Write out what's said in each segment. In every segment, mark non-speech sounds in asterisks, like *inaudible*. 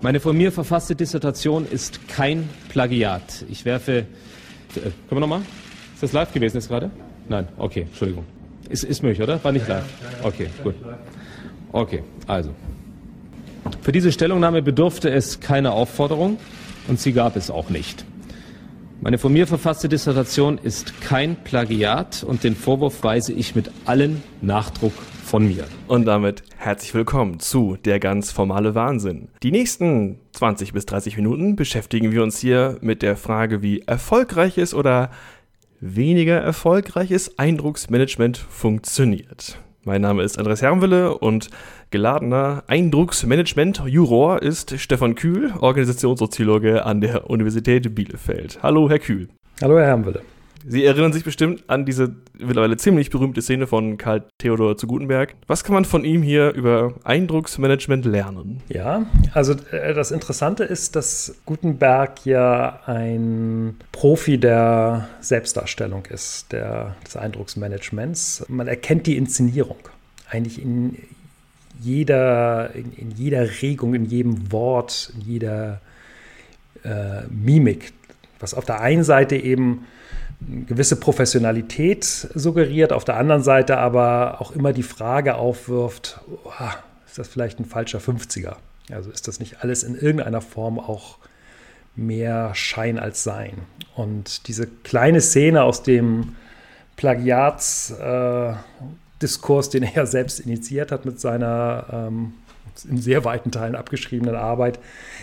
Meine von mir verfasste Dissertation ist kein Plagiat. Ich werfe. Äh, können wir nochmal? Ist das live gewesen jetzt gerade? Nein, okay, Entschuldigung. Ist, ist möglich, oder? War nicht live? Okay, gut. Okay, also. Für diese Stellungnahme bedurfte es keiner Aufforderung und sie gab es auch nicht. Meine von mir verfasste Dissertation ist kein Plagiat und den Vorwurf weise ich mit allen Nachdruck von mir. Und damit herzlich willkommen zu Der ganz formale Wahnsinn. Die nächsten 20 bis 30 Minuten beschäftigen wir uns hier mit der Frage, wie erfolgreiches oder weniger erfolgreiches Eindrucksmanagement funktioniert. Mein Name ist Andres Hermwille und geladener Eindrucksmanagement-Juror ist Stefan Kühl, Organisationssoziologe an der Universität Bielefeld. Hallo, Herr Kühl. Hallo, Herr Hermwille. Sie erinnern sich bestimmt an diese mittlerweile ziemlich berühmte Szene von Karl Theodor zu Gutenberg. Was kann man von ihm hier über Eindrucksmanagement lernen? Ja, also äh, das Interessante ist, dass Gutenberg ja ein Profi der Selbstdarstellung ist, der, des Eindrucksmanagements. Man erkennt die Inszenierung eigentlich in jeder, in, in jeder Regung, in jedem Wort, in jeder äh, Mimik, was auf der einen Seite eben gewisse Professionalität suggeriert, auf der anderen Seite aber auch immer die Frage aufwirft, oh, ist das vielleicht ein falscher 50er? Also ist das nicht alles in irgendeiner Form auch mehr Schein als Sein? Und diese kleine Szene aus dem Plagiatsdiskurs, äh, den er ja selbst initiiert hat mit seiner ähm, in sehr weiten Teilen abgeschriebenen Arbeit,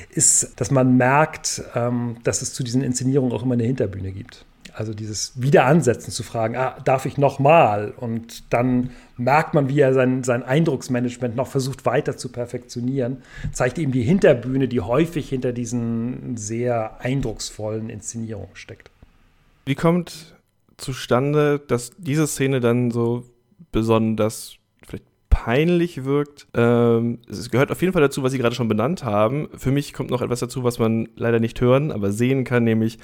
ist, dass man merkt, ähm, dass es zu diesen Inszenierungen auch immer eine Hinterbühne gibt. Also dieses Wiederansetzen zu fragen, ah, darf ich nochmal? Und dann merkt man, wie er sein, sein Eindrucksmanagement noch versucht weiter zu perfektionieren, zeigt ihm die Hinterbühne, die häufig hinter diesen sehr eindrucksvollen Inszenierungen steckt. Wie kommt zustande, dass diese Szene dann so besonders vielleicht peinlich wirkt? Ähm, es gehört auf jeden Fall dazu, was Sie gerade schon benannt haben. Für mich kommt noch etwas dazu, was man leider nicht hören, aber sehen kann, nämlich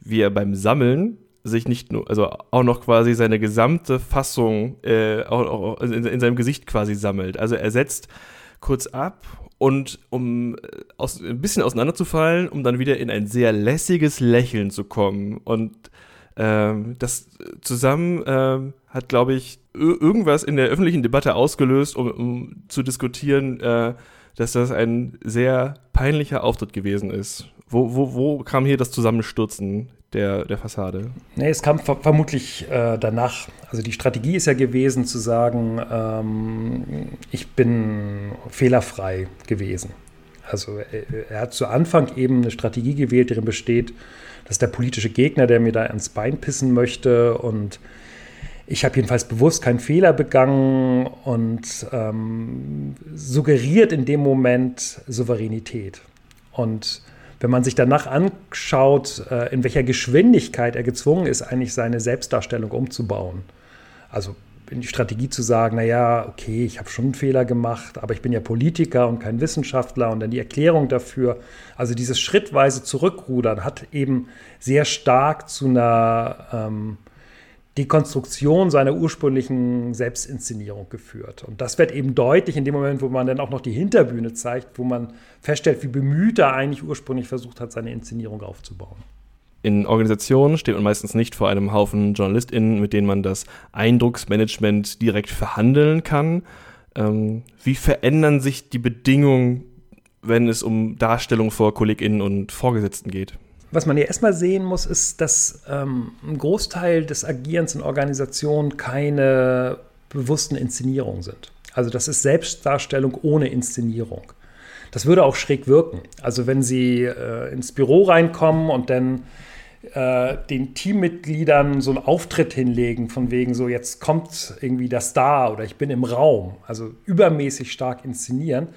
wie er beim Sammeln sich nicht nur, also auch noch quasi seine gesamte Fassung äh, auch, auch in, in, seinem Gesicht quasi sammelt. Also er setzt kurz ab und um äh, aus, ein bisschen auseinanderzufallen, um dann wieder in ein sehr lässiges Lächeln zu kommen. Und ähm, das zusammen ähm, hat, glaube ich, irgendwas in der öffentlichen Debatte ausgelöst, um, um zu diskutieren, äh, dass das ein sehr peinlicher Auftritt gewesen ist. Wo, wo, wo kam hier das Zusammenstürzen der, der Fassade? Nee, es kam ver vermutlich äh, danach. Also die Strategie ist ja gewesen zu sagen, ähm, ich bin fehlerfrei gewesen. Also er, er, hat zu Anfang eben eine Strategie gewählt, darin besteht, dass der politische Gegner, der mir da ins Bein pissen möchte und ich habe jedenfalls bewusst keinen Fehler begangen und ähm, suggeriert in dem Moment Souveränität. Und wenn man sich danach anschaut, äh, in welcher Geschwindigkeit er gezwungen ist, eigentlich seine Selbstdarstellung umzubauen. Also in die Strategie zu sagen, naja, okay, ich habe schon einen Fehler gemacht, aber ich bin ja Politiker und kein Wissenschaftler und dann die Erklärung dafür. Also dieses schrittweise Zurückrudern hat eben sehr stark zu einer ähm, Dekonstruktion seiner ursprünglichen Selbstinszenierung geführt. Und das wird eben deutlich in dem Moment, wo man dann auch noch die Hinterbühne zeigt, wo man feststellt, wie bemüht er eigentlich ursprünglich versucht hat, seine Inszenierung aufzubauen. In Organisationen steht man meistens nicht vor einem Haufen JournalistInnen, mit denen man das Eindrucksmanagement direkt verhandeln kann. Ähm, wie verändern sich die Bedingungen, wenn es um Darstellung vor KollegInnen und Vorgesetzten geht? Was man hier erstmal sehen muss, ist, dass ähm, ein Großteil des Agierens in Organisationen keine bewussten Inszenierungen sind. Also das ist Selbstdarstellung ohne Inszenierung. Das würde auch schräg wirken. Also wenn Sie äh, ins Büro reinkommen und dann äh, den Teammitgliedern so einen Auftritt hinlegen, von wegen so, jetzt kommt irgendwie der Star oder ich bin im Raum, also übermäßig stark inszenieren,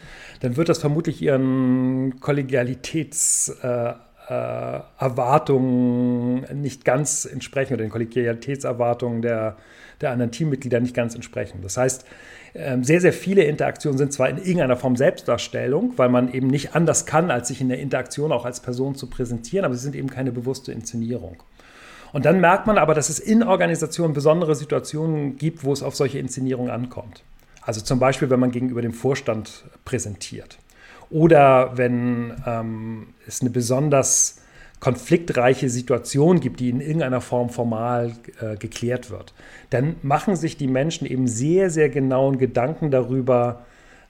dann wird das vermutlich ihren Kollegialitäts- äh, Erwartungen nicht ganz entsprechen oder den Kollegialitätserwartungen der, der anderen Teammitglieder nicht ganz entsprechen. Das heißt, ähm, sehr, sehr viele Interaktionen sind zwar in irgendeiner Form Selbstdarstellung, weil man eben nicht anders kann, als sich in der Interaktion auch als Person zu präsentieren, aber sie sind eben keine bewusste Inszenierung. Und dann merkt man aber, dass es in Organisationen besondere Situationen gibt, wo es auf solche Inszenierungen ankommt. Also zum Beispiel, wenn man gegenüber dem Vorstand präsentiert Oder wenn ähm, es eine besonders konfliktreiche Situation gibt, die in irgendeiner Form formal äh, geklärt wird, dann machen sich die Menschen eben sehr, sehr genauen Gedanken darüber,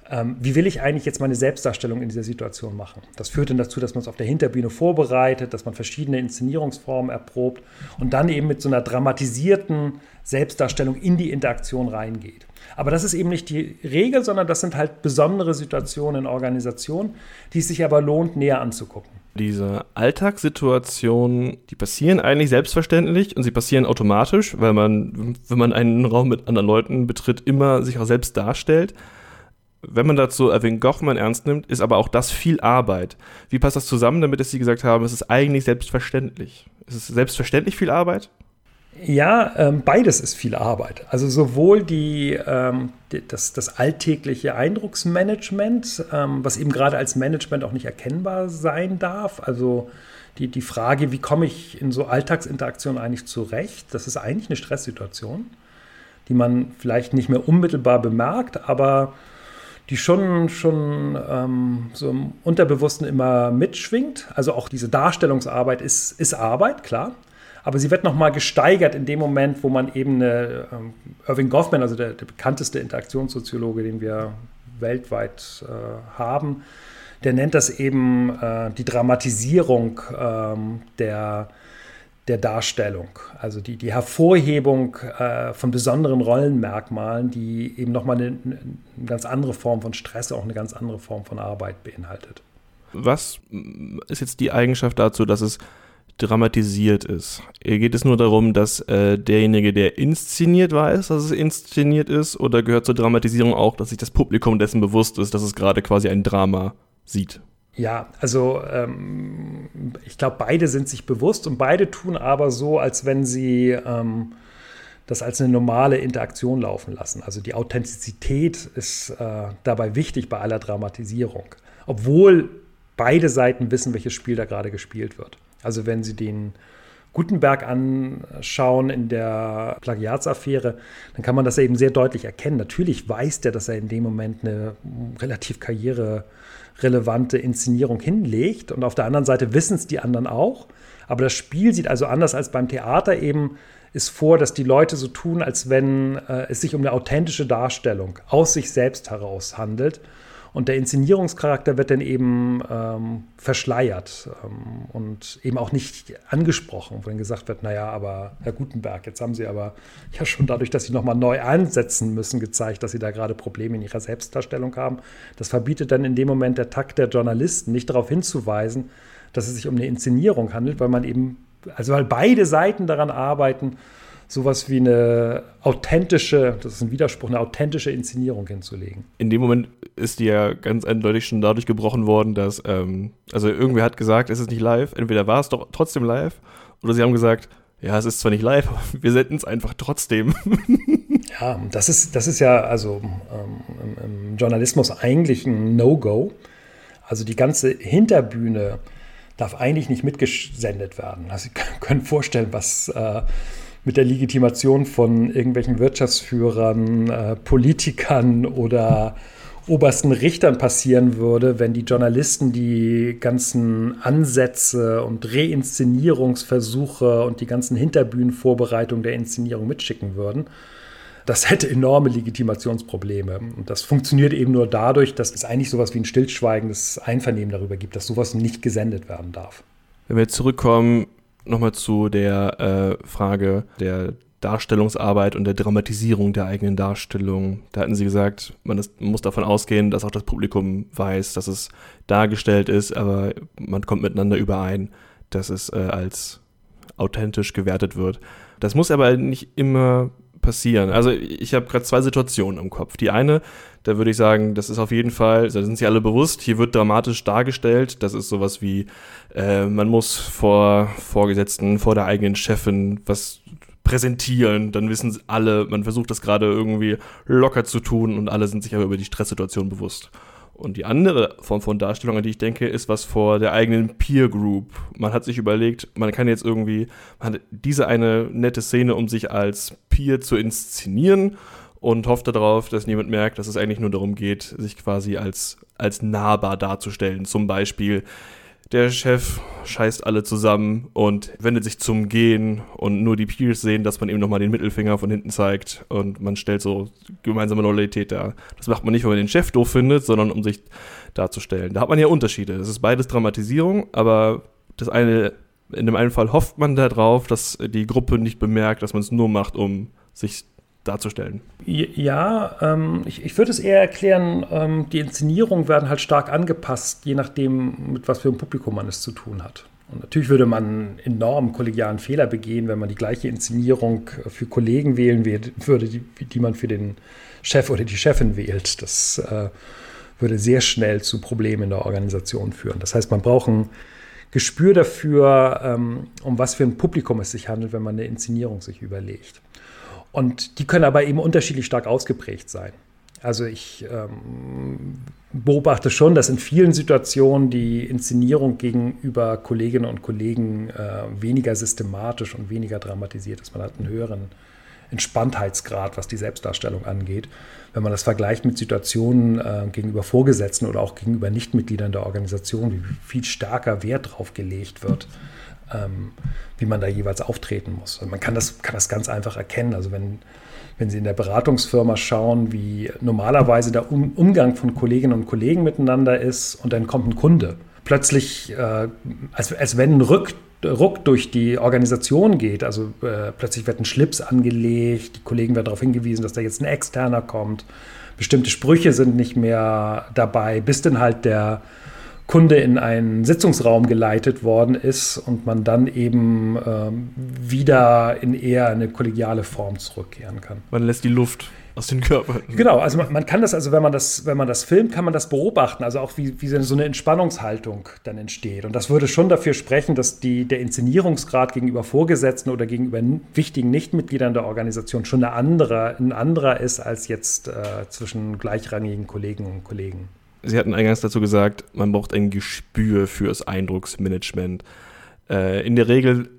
ähm, wie will ich eigentlich jetzt meine Selbstdarstellung in dieser Situation machen. Das führt dann dazu, dass man es auf der Hinterbühne vorbereitet, dass man verschiedene Inszenierungsformen erprobt und dann eben mit so einer dramatisierten Selbstdarstellung in die Interaktion reingeht. Aber das ist eben nicht die Regel, sondern das sind halt besondere Situationen in Organisationen, die es sich aber lohnt, näher anzugucken. Diese Alltagssituationen, die passieren eigentlich selbstverständlich und sie passieren automatisch, weil man, wenn man einen Raum mit anderen Leuten betritt, immer sich auch selbst darstellt. Wenn man dazu Erwin Gochmann ernst nimmt, ist aber auch das viel Arbeit. Wie passt das zusammen, damit dass Sie gesagt haben, es ist eigentlich selbstverständlich? Ist es selbstverständlich viel Arbeit? Ja, ähm, beides ist viel Arbeit. Also sowohl die, ähm, die das, das, alltägliche Eindrucksmanagement, ähm, was eben gerade als Management auch nicht erkennbar sein darf. Also die, die Frage, wie komme ich in so Alltagsinteraktionen eigentlich zurecht, das ist eigentlich eine Stresssituation, die man vielleicht nicht mehr unmittelbar bemerkt, aber die schon, schon ähm, so im Unterbewussten immer mitschwingt. Also auch diese Darstellungsarbeit ist, ist Arbeit, klar aber sie wird nochmal gesteigert in dem Moment, wo man eben eine, ähm, Irving Goffman, also der, der, bekannteste Interaktionssoziologe, den wir weltweit äh, haben, der nennt das eben äh, die Dramatisierung ähm, der, der Darstellung, also die, die Hervorhebung äh, von besonderen Rollenmerkmalen, die eben nochmal eine, eine ganz andere Form von Stress, auch eine ganz andere Form von Arbeit beinhaltet. Was ist jetzt die Eigenschaft dazu, dass es dramatisiert ist. Geht es nur darum, dass äh, derjenige, der inszeniert, weiß, dass es inszeniert ist, oder gehört zur Dramatisierung auch, dass sich das Publikum dessen bewusst ist, dass es gerade quasi ein Drama sieht? Ja, also ähm, ich glaube, beide sind sich bewusst und beide tun aber so, als wenn sie ähm, das als eine normale Interaktion laufen lassen. Also die Authentizität ist äh, dabei wichtig bei aller Dramatisierung, obwohl beide Seiten wissen, welches Spiel da gerade gespielt wird. Also wenn Sie den Gutenberg anschauen in der Plagiatsaffäre, dann kann man das eben sehr deutlich erkennen. Natürlich weiß der, dass er in dem Moment eine relativ karriererelevante Inszenierung hinlegt. Und auf der anderen Seite wissen es die anderen auch. Aber das Spiel sieht also anders als beim Theater eben ist vor, dass die Leute so tun, als wenn äh, es sich um eine authentische Darstellung aus sich selbst heraus handelt und der Inszenierungscharakter wird dann eben ähm, verschleiert ähm, und eben auch nicht angesprochen, wenn gesagt wird, naja, aber Herr Gutenberg, jetzt haben Sie aber ja schon dadurch, dass Sie nochmal neu ansetzen müssen, gezeigt, dass Sie da gerade Probleme in Ihrer Selbstdarstellung haben. Das verbietet dann in dem Moment der Takt der Journalisten, nicht darauf hinzuweisen, dass es sich um eine Inszenierung handelt, weil man eben, also weil beide Seiten daran arbeiten, sowas wie eine authentische, das ist ein Widerspruch, eine authentische Inszenierung hinzulegen. In dem Moment ist die ja ganz eindeutig schon dadurch gebrochen worden, dass, ähm, also irgendwer hat gesagt, es ist nicht live, entweder war es doch trotzdem live oder sie haben gesagt, ja, es ist zwar nicht live, *laughs* aber wir senden es einfach trotzdem. *laughs* ja, das ist, das ist ja also ähm, im, im Journalismus eigentlich ein No-Go. Also die ganze Hinterbühne darf eigentlich nicht mitgesendet werden. Also Sie *laughs* können vorstellen, was äh, mit der Legitimation von irgendwelchen Wirtschaftsführern, äh, Politikern oder obersten Richtern passieren würde, wenn die Journalisten die ganzen Ansätze und Reinszenierungsversuche und die ganzen Hinterbühnenvorbereitungen der Inszenierung mitschicken würden. Das hätte enorme Legitimationsprobleme. Und das funktioniert eben nur dadurch, dass es eigentlich sowas wie ein stillschweigendes Einvernehmen darüber gibt, dass sowas nicht gesendet werden darf. Wenn wir zurückkommen nochmal zu der äh, Frage der Darstellungsarbeit und der Dramatisierung der eigenen Darstellung. Da hatten Sie gesagt, man, ist, man, muss davon ausgehen, dass auch das Publikum weiß, dass es dargestellt ist, aber man kommt miteinander überein, dass es äh, als authentisch gewertet wird. Das muss aber nicht immer passieren. Also ich habe gerade zwei Situationen im Kopf. Die eine, da würde ich sagen, das ist auf jeden Fall, da sind sie alle bewusst, hier wird dramatisch dargestellt. Das ist sowas wie, äh, man muss vor Vorgesetzten, vor der eigenen Chefin was präsentieren, dann wissen alle, man versucht das gerade irgendwie locker zu tun und alle sind sich aber über die Stresssituation bewusst. Und die andere Form von Darstellung, an die ich denke, ist was vor der eigenen Peer Group. Man hat sich überlegt, man kann jetzt irgendwie, man hat diese eine nette Szene, um sich als Peer zu inszenieren und hofft darauf, dass niemand merkt, dass es eigentlich nur darum geht, sich quasi als, als nahbar darzustellen. Zum Beispiel, der Chef scheißt alle zusammen und wendet sich zum Gehen und nur die Peers sehen, dass man ihm nochmal den Mittelfinger von hinten zeigt und man stellt so gemeinsame Loyalität dar. Das macht man nicht, weil man den Chef doof findet, sondern um sich darzustellen. Da hat man ja Unterschiede. Es ist beides Dramatisierung, aber das eine, in dem einen Fall hofft man darauf, dass die Gruppe nicht bemerkt, dass man es nur macht, um sich darzustellen. Ja, ähm, ich, ich würde es eher erklären, ähm, die Inszenierungen werden halt stark angepasst, je nachdem, mit was für einem Publikum man es zu tun hat. Und natürlich würde man enorm kollegialen Fehler begehen, wenn man die gleiche Inszenierung für Kollegen wählen würde, die, die man für den Chef oder die Chefin wählt. Das äh, würde sehr schnell zu Problemen in der Organisation führen. Das heißt, man braucht ein Gespür dafür, ähm, um was für ein Publikum es sich handelt, wenn man eine Inszenierung sich überlegt. Und die können aber eben unterschiedlich stark ausgeprägt sein. Also ich ähm, beobachte schon, dass in vielen Situationen die Inszenierung gegenüber Kolleginnen und Kollegen äh, weniger systematisch und weniger dramatisiert ist. Man hat einen höheren Entspanntheitsgrad, was die Selbstdarstellung angeht. Wenn man das vergleicht mit Situationen äh, gegenüber Vorgesetzten oder auch gegenüber Nichtmitgliedern der Organisation, wie viel stärker Wert drauf gelegt wird ähm, wie man da jeweils auftreten muss. Und man kann das, kann das ganz einfach erkennen. Also wenn, wenn Sie in der Beratungsfirma schauen, wie normalerweise der um Umgang von Kolleginnen und Kollegen miteinander ist und dann kommt ein Kunde. Plötzlich, äh, als, als wenn ein Rück, Ruck durch die Organisation geht, also äh, plötzlich wird ein Schlips angelegt, die Kollegen werden darauf hingewiesen, dass da jetzt ein Externer kommt, bestimmte Sprüche sind nicht mehr dabei, bis dann halt der Kunde in einen Sitzungsraum geleitet worden ist und man dann eben ähm, wieder in eher eine kollegiale Form zurückkehren kann. Man lässt die Luft aus den Körpern. Genau, also man, man, kann das, also wenn man das, wenn man das filmt, kann man das beobachten, also auch wie, wie so eine Entspannungshaltung dann entsteht. Und das würde schon dafür sprechen, dass die, der Inszenierungsgrad gegenüber Vorgesetzten oder gegenüber wichtigen Nichtmitgliedern der Organisation schon eine andere, ein anderer ist als jetzt äh, zwischen gleichrangigen Kolleginnen und Kollegen. Sie hatten eingangs dazu gesagt, man braucht ein Gespür fürs Eindrucksmanagement. Äh, in der Regel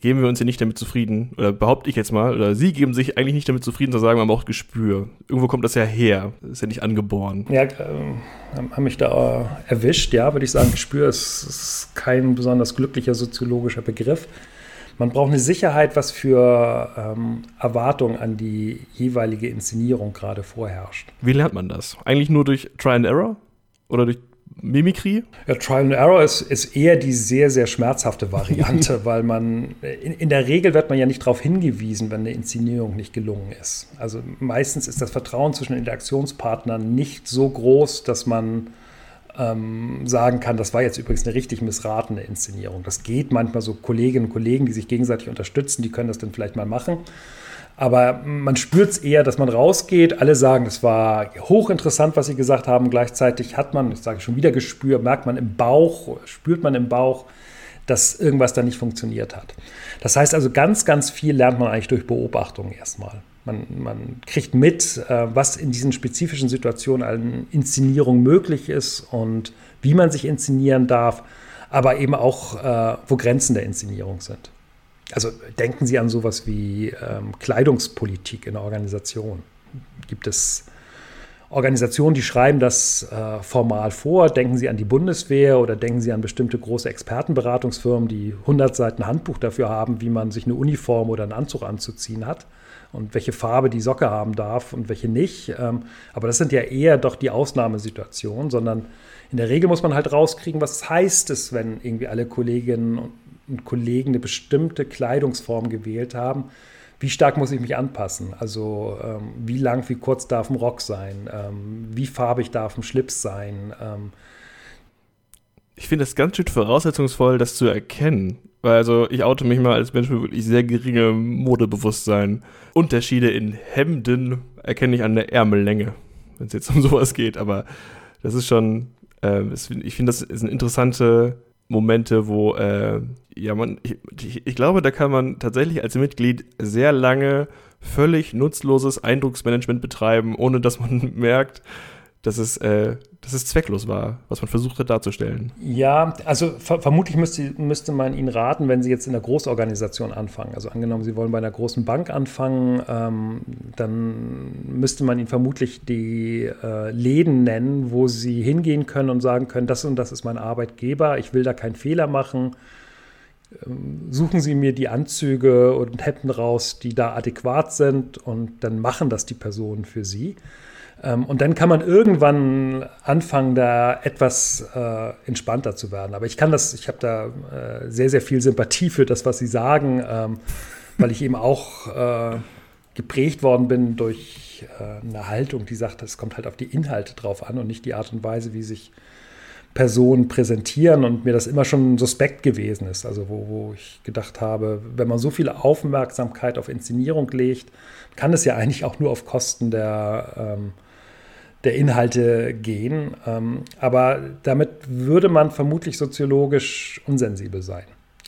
geben wir uns ja nicht damit zufrieden, oder behaupte ich jetzt mal, oder Sie geben sich eigentlich nicht damit zufrieden zu sagen, man braucht Gespür. Irgendwo kommt das ja her, das ist ja nicht angeboren. Ja, äh, haben mich da erwischt, ja, würde ich sagen, Gespür ist, ist kein besonders glücklicher soziologischer Begriff. Man braucht eine Sicherheit, was für ähm, Erwartungen an die jeweilige Inszenierung gerade vorherrscht. Wie lernt man das? Eigentlich nur durch Try and Error oder durch Mimikry? Ja, Trial and Error ist, ist eher die sehr, sehr schmerzhafte Variante, *laughs* weil man in, in, der Regel wird man ja nicht darauf hingewiesen, wenn eine Inszenierung nicht gelungen ist. Also meistens ist das Vertrauen zwischen Interaktionspartnern nicht so groß, dass man ähm, sagen kann, das war jetzt übrigens eine richtig missratene Inszenierung. Das geht manchmal so Kolleginnen und Kollegen, die sich gegenseitig unterstützen, die können das dann vielleicht mal machen. Aber man spürt es eher, dass man rausgeht. Alle sagen, es war hochinteressant, was sie gesagt haben. Gleichzeitig hat man, ich sage schon wieder Gespür, merkt man im Bauch, spürt man im Bauch, dass irgendwas da nicht funktioniert hat. Das heißt also, ganz, ganz viel lernt man eigentlich durch Beobachtung erstmal. Man, man kriegt mit, äh, was in diesen spezifischen Situationen an Inszenierung möglich ist und wie man sich inszenieren darf, aber eben auch, äh, wo Grenzen der Inszenierung sind. Also denken Sie an sowas wie ähm, Kleidungspolitik in der Organisation. Gibt es Organisationen, die schreiben das äh, formal vor? Denken Sie an die Bundeswehr oder denken Sie an bestimmte große Expertenberatungsfirmen, die 100 Seiten Handbuch dafür haben, wie man sich eine Uniform oder einen Anzug anzuziehen hat? und welche Farbe die Socke haben darf und welche nicht. Ähm, aber das sind ja eher doch die Ausnahmesituationen, sondern in der Regel muss man halt rauskriegen, was heißt es, wenn irgendwie alle Kolleginnen und Kollegen eine bestimmte Kleidungsform gewählt haben. Wie stark muss ich mich anpassen? Also ähm, wie lang, wie kurz darf ein Rock sein? Ähm, wie farbig darf ein Schlips sein? ich finde es ganz schön voraussetzungsvoll, das zu erkennen. Weil also ich oute mich mal als Mensch mit wirklich sehr geringem Modebewusstsein. Unterschiede in Hemden erkenne ich an der Ärmellänge, wenn es jetzt um *laughs* sowas geht. Aber das ist schon, äh, ich finde, das sind interessante Momente, wo, äh, ja, man, ich, ich glaube, da kann man tatsächlich als Mitglied sehr lange völlig nutzloses Eindrucksmanagement betreiben, ohne dass man *laughs* merkt, dass es, äh, dass es zwecklos war, was man versucht hat darzustellen. Ja, also ver vermutlich müsste, müsste man Ihnen raten, wenn Sie jetzt in einer Großorganisation anfangen. Also angenommen, Sie wollen bei einer großen Bank anfangen, ähm, dann müsste man Ihnen vermutlich die äh, Läden nennen, wo Sie hingehen können und sagen können, das und das ist mein Arbeitgeber, ich will da keinen Fehler machen. Ähm, suchen Sie mir die Anzüge und Hemden raus, die da adäquat sind und dann machen das die Personen für Sie. Ähm, und dann kann man irgendwann anfangen, da etwas äh, entspannter zu werden. Aber ich kann das, ich habe da äh, sehr, sehr viel Sympathie für das, was Sie sagen, ähm, weil ich eben auch äh, geprägt worden bin durch äh, eine Haltung, die sagt, es kommt halt auf die Inhalte drauf an und nicht die Art und Weise, wie sich Personen präsentieren und mir das immer schon suspekt gewesen ist. Also wo, wo ich gedacht habe, wenn man so viel Aufmerksamkeit auf Inszenierung legt, kann es ja eigentlich auch nur auf Kosten der ähm, der Inhalte gehen. Ähm, aber damit würde man vermutlich soziologisch unsensibel sein.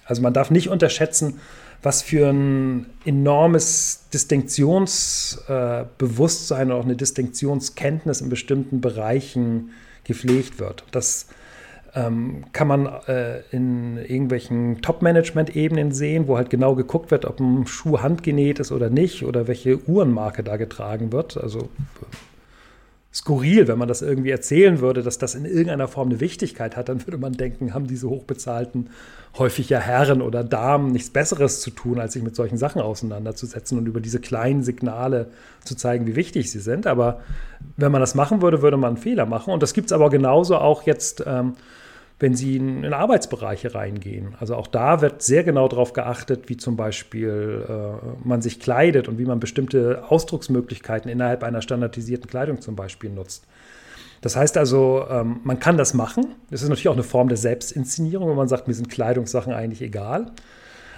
Also man darf nicht unterschätzen, was für ein enormes Distinktionsbewusstsein oder auch eine Distinktionskenntnis in bestimmten Bereichen gepflegt wird. Das ähm, kann man äh, in irgendwelchen Top-Management-Ebenen sehen, wo halt genau geguckt wird, ob ein Schuh handgenäht ist oder nicht oder welche Uhrenmarke da getragen wird. Also skurril, wenn man das irgendwie erzählen würde, dass das in irgendeiner Form eine Wichtigkeit hat, dann würde man denken, haben diese hochbezahlten, häufig ja Herren oder Damen nichts Besseres zu tun, als sich mit solchen Sachen auseinanderzusetzen und über diese kleinen Signale zu zeigen, wie wichtig sie sind. Aber wenn man das machen würde, würde man einen Fehler machen. Und das gibt es aber genauso auch jetzt. Ähm, wenn Sie in, in, Arbeitsbereiche reingehen. Also auch da wird sehr genau darauf geachtet, wie zum Beispiel äh, man sich kleidet und wie man bestimmte Ausdrucksmöglichkeiten innerhalb einer standardisierten Kleidung zum Beispiel nutzt. Das heißt also, ähm, man kann das machen. Das ist natürlich auch eine Form der Selbstinszenierung, wenn man sagt, mir sind Kleidungssachen eigentlich egal.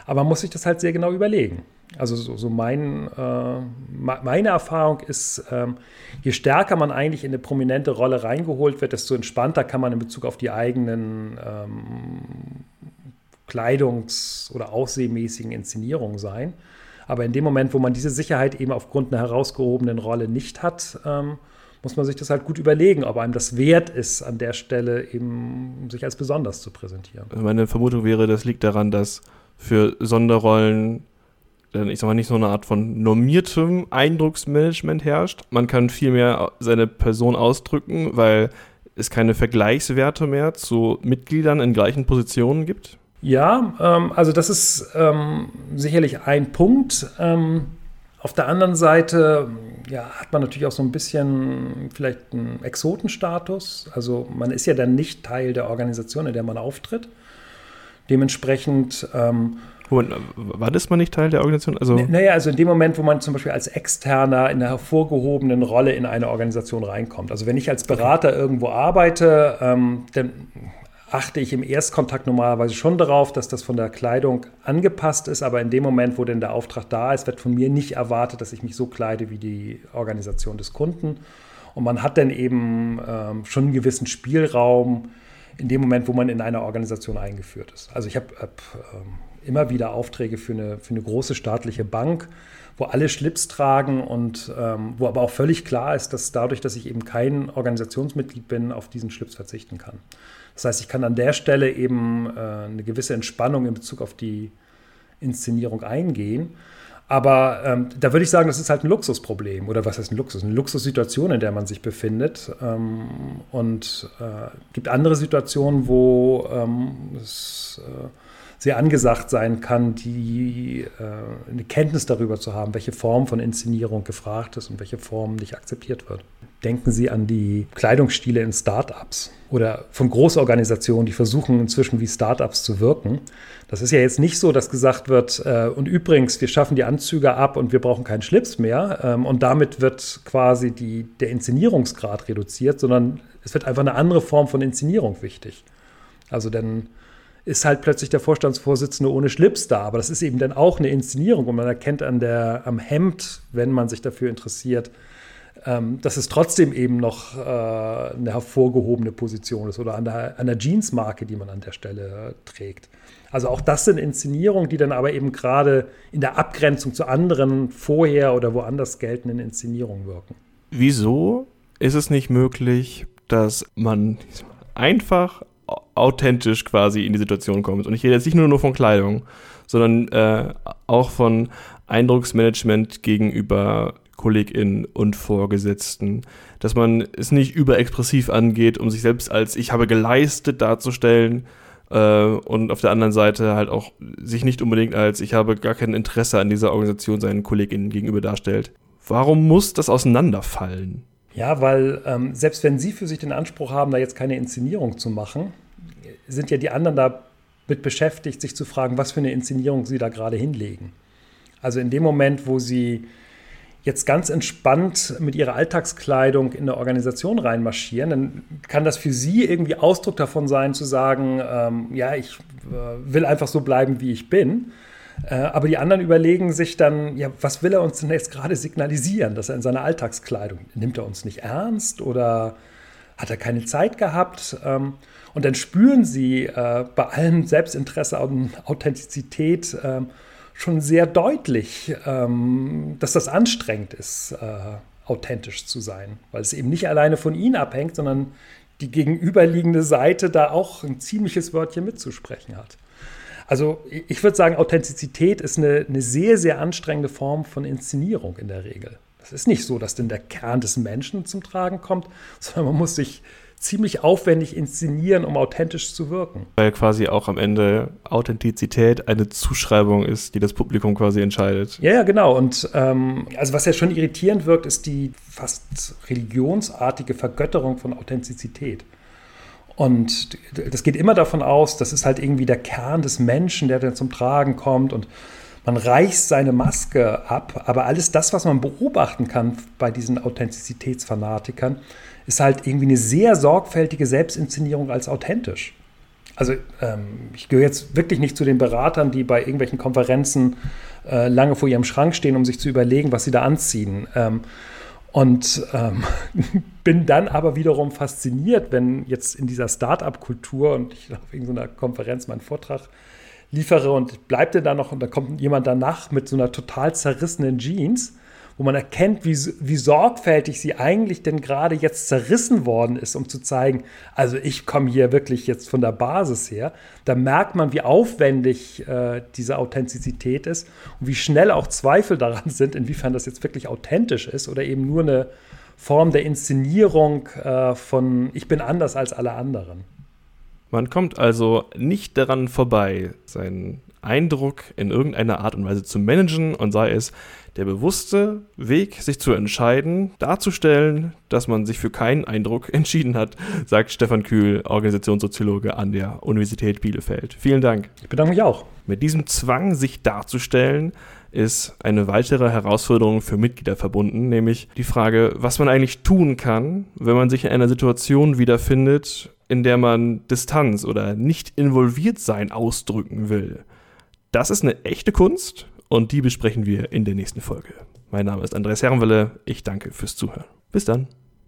Aber man muss sich das halt sehr genau überlegen. Also so, so mein, äh, meine Erfahrung ist, ähm, je stärker man eigentlich in eine prominente Rolle reingeholt wird, desto entspannter kann man in Bezug auf die eigenen ähm, Kleidungs- oder aussehmäßigen Inszenierungen sein. Aber in dem Moment, wo man diese Sicherheit eben aufgrund einer herausgehobenen Rolle nicht hat, ähm, muss man sich das halt gut überlegen, ob einem das wert ist, an der Stelle eben sich als besonders zu präsentieren. Meine Vermutung wäre, das liegt daran, dass für Sonderrollen ich sag mal, nicht so eine Art von normiertem Eindrucksmanagement herrscht. Man kann viel mehr seine Person ausdrücken, weil es keine Vergleichswerte mehr zu Mitgliedern in gleichen Positionen gibt. Ja, ähm, also das ist ähm, sicherlich ein Punkt. Ähm, auf der anderen Seite ja, hat man natürlich auch so ein bisschen vielleicht einen Exotenstatus. Also man ist ja dann nicht Teil der Organisation, in der man auftritt. Dementsprechend ähm, Moment, war das mal nicht Teil der Organisation? Also naja, also in dem Moment, wo man zum Beispiel als Externer in einer hervorgehobenen Rolle in eine Organisation reinkommt. Also wenn ich als Berater irgendwo arbeite, ähm, dann achte ich im Erstkontakt normalerweise schon darauf, dass das von der Kleidung angepasst ist, aber in dem Moment, wo denn der Auftrag da ist, wird von mir nicht erwartet, dass ich mich so kleide wie die Organisation des Kunden. Und man hat dann eben ähm, schon einen gewissen Spielraum in dem Moment, wo man in einer Organisation eingeführt ist. Also ich habe hab, ähm, immer wieder Aufträge für eine, für eine große staatliche Bank, wo alle Schlips tragen und ähm, wo aber auch völlig klar ist, dass dadurch, dass ich eben kein Organisationsmitglied bin, auf diesen Schlips verzichten kann. Das heißt, ich kann an der Stelle eben äh, eine gewisse Entspannung in Bezug auf die Inszenierung eingehen. Aber ähm, da würde ich sagen, das ist halt ein Luxusproblem. Oder was heißt ein Luxus? Eine Luxussituation, in der man sich befindet. Ähm, und äh, gibt andere Situationen, wo ähm, es äh, sehr angesagt sein kann, die äh, eine Kenntnis darüber zu haben, welche Form von Inszenierung gefragt ist und welche Form nicht akzeptiert wird. Denken Sie an die Kleidungsstile in Startups oder von Großorganisationen, die versuchen inzwischen wie Startups zu wirken. Das ist ja jetzt nicht so, dass gesagt wird, äh, und übrigens, wir schaffen die Anzüge ab und wir brauchen keinen Schlips mehr. Ähm, und damit wird quasi die, der Inszenierungsgrad reduziert, sondern es wird einfach eine andere Form von Inszenierung wichtig. Also denn ist halt plötzlich der Vorstandsvorsitzende ohne Schlips da. Aber das ist eben dann auch eine Inszenierung und man erkennt an der, am Hemd, wenn man sich dafür interessiert, ähm, dass es trotzdem eben noch äh, eine hervorgehobene Position ist oder an der, an der Jeansmarke, die man an der Stelle äh, trägt. Also auch das sind Inszenierungen, die dann aber eben gerade in der Abgrenzung zu anderen vorher oder woanders geltenden Inszenierungen wirken. Wieso ist es nicht möglich, dass man einfach authentisch quasi in die Situation kommt. Und ich rede jetzt nicht nur, nur von Kleidung, sondern äh, auch von Eindrucksmanagement gegenüber KollegInnen und Vorgesetzten. Dass man es nicht überexpressiv angeht, um sich selbst als ich habe geleistet darzustellen, äh, und auf der anderen Seite halt auch sich nicht unbedingt als ich habe gar kein Interesse an dieser Organisation seinen KollegInnen gegenüber darstellt. Warum muss das auseinanderfallen? Ja, weil ähm, selbst wenn Sie für sich den Anspruch haben, da jetzt keine Inszenierung zu machen, sind ja die anderen damit beschäftigt, sich zu fragen, was für eine Inszenierung Sie da gerade hinlegen. Also in dem Moment, wo Sie jetzt ganz entspannt mit ihrer Alltagskleidung in eine Organisation reinmarschieren, dann kann das für sie irgendwie Ausdruck davon sein, zu sagen, ähm, ja, ich äh, will einfach so bleiben, wie ich bin. Äh, aber die anderen überlegen sich dann, ja, was will er uns denn jetzt gerade signalisieren, dass er in seiner Alltagskleidung, nimmt er uns nicht ernst oder hat er keine Zeit gehabt? Ähm, und dann spüren sie äh, bei allem Selbstinteresse und Authentizität, äh, schon sehr deutlich, ähm, dass das anstrengend ist, äh, authentisch zu sein, weil es eben nicht alleine von ihnen abhängt, sondern die gegenüberliegende Seite da auch ein ziemliches Wörtchen mitzusprechen hat. Also ich würde sagen, Authentizität ist eine, eine sehr, sehr anstrengende Form von Inszenierung in der Regel. Es ist nicht so, dass denn der Kern des Menschen zum Tragen kommt, *laughs* sondern man muss sich ziemlich aufwendig inszenieren, um authentisch zu wirken. Weil quasi auch am Ende Authentizität eine Zuschreibung ist, die das Publikum quasi entscheidet. Ja, ja, genau. Und ähm, also was ja schon irritierend wirkt, ist die fast religionsartige Vergötterung von Authentizität. Und das geht immer davon aus, das ist halt irgendwie der Kern des Menschen, der dann zum Tragen kommt und man reißt seine Maske ab, aber alles das, was man beobachten kann bei diesen Authentizitätsfanatikern, ist halt irgendwie eine sehr sorgfältige Selbstinszenierung als authentisch. Also ähm, ich gehöre jetzt wirklich nicht zu den Beratern, die bei irgendwelchen Konferenzen äh, lange vor ihrem Schrank stehen, um sich zu überlegen, was sie da anziehen. Ähm, und ähm, *laughs* bin dann aber wiederum fasziniert, wenn jetzt in dieser Start-up-Kultur und ich auf irgendeiner Konferenz meinen Vortrag liefere und bleibt da noch und da kommt jemand danach mit so einer total zerrissenen Jeans wo man erkennt, wie, wie sorgfältig sie eigentlich denn gerade jetzt zerrissen worden ist, um zu zeigen, also ich komme hier wirklich jetzt von der Basis her. Da merkt man, wie aufwendig äh, diese Authentizität ist und wie schnell auch Zweifel daran sind, inwiefern das jetzt wirklich authentisch ist oder eben nur eine Form der Inszenierung äh, von ich bin anders als alle anderen. Man kommt also nicht daran vorbei, seinen Eindruck in irgendeiner Art und Weise zu managen und sei es der bewusste Weg, sich zu entscheiden, darzustellen, dass man sich für keinen Eindruck *laughs* entschieden hat, sagt Stefan Kühl, Organisationssoziologe an der Universität Bielefeld. Vielen Dank. Ich bedanke mich auch. Mit diesem Zwang, sich darzustellen, ist eine weitere Herausforderung für Mitglieder verbunden, nämlich die Frage, was man eigentlich tun kann, wenn man sich in einer Situation wiederfindet, in der man Distanz oder nicht involviert sein ausdrücken will. Das ist eine echte Kunst und die besprechen wir in der nächsten Folge. Mein Name ist Andreas Herrenwelle. Ich danke fürs Zuhören. Bis dann.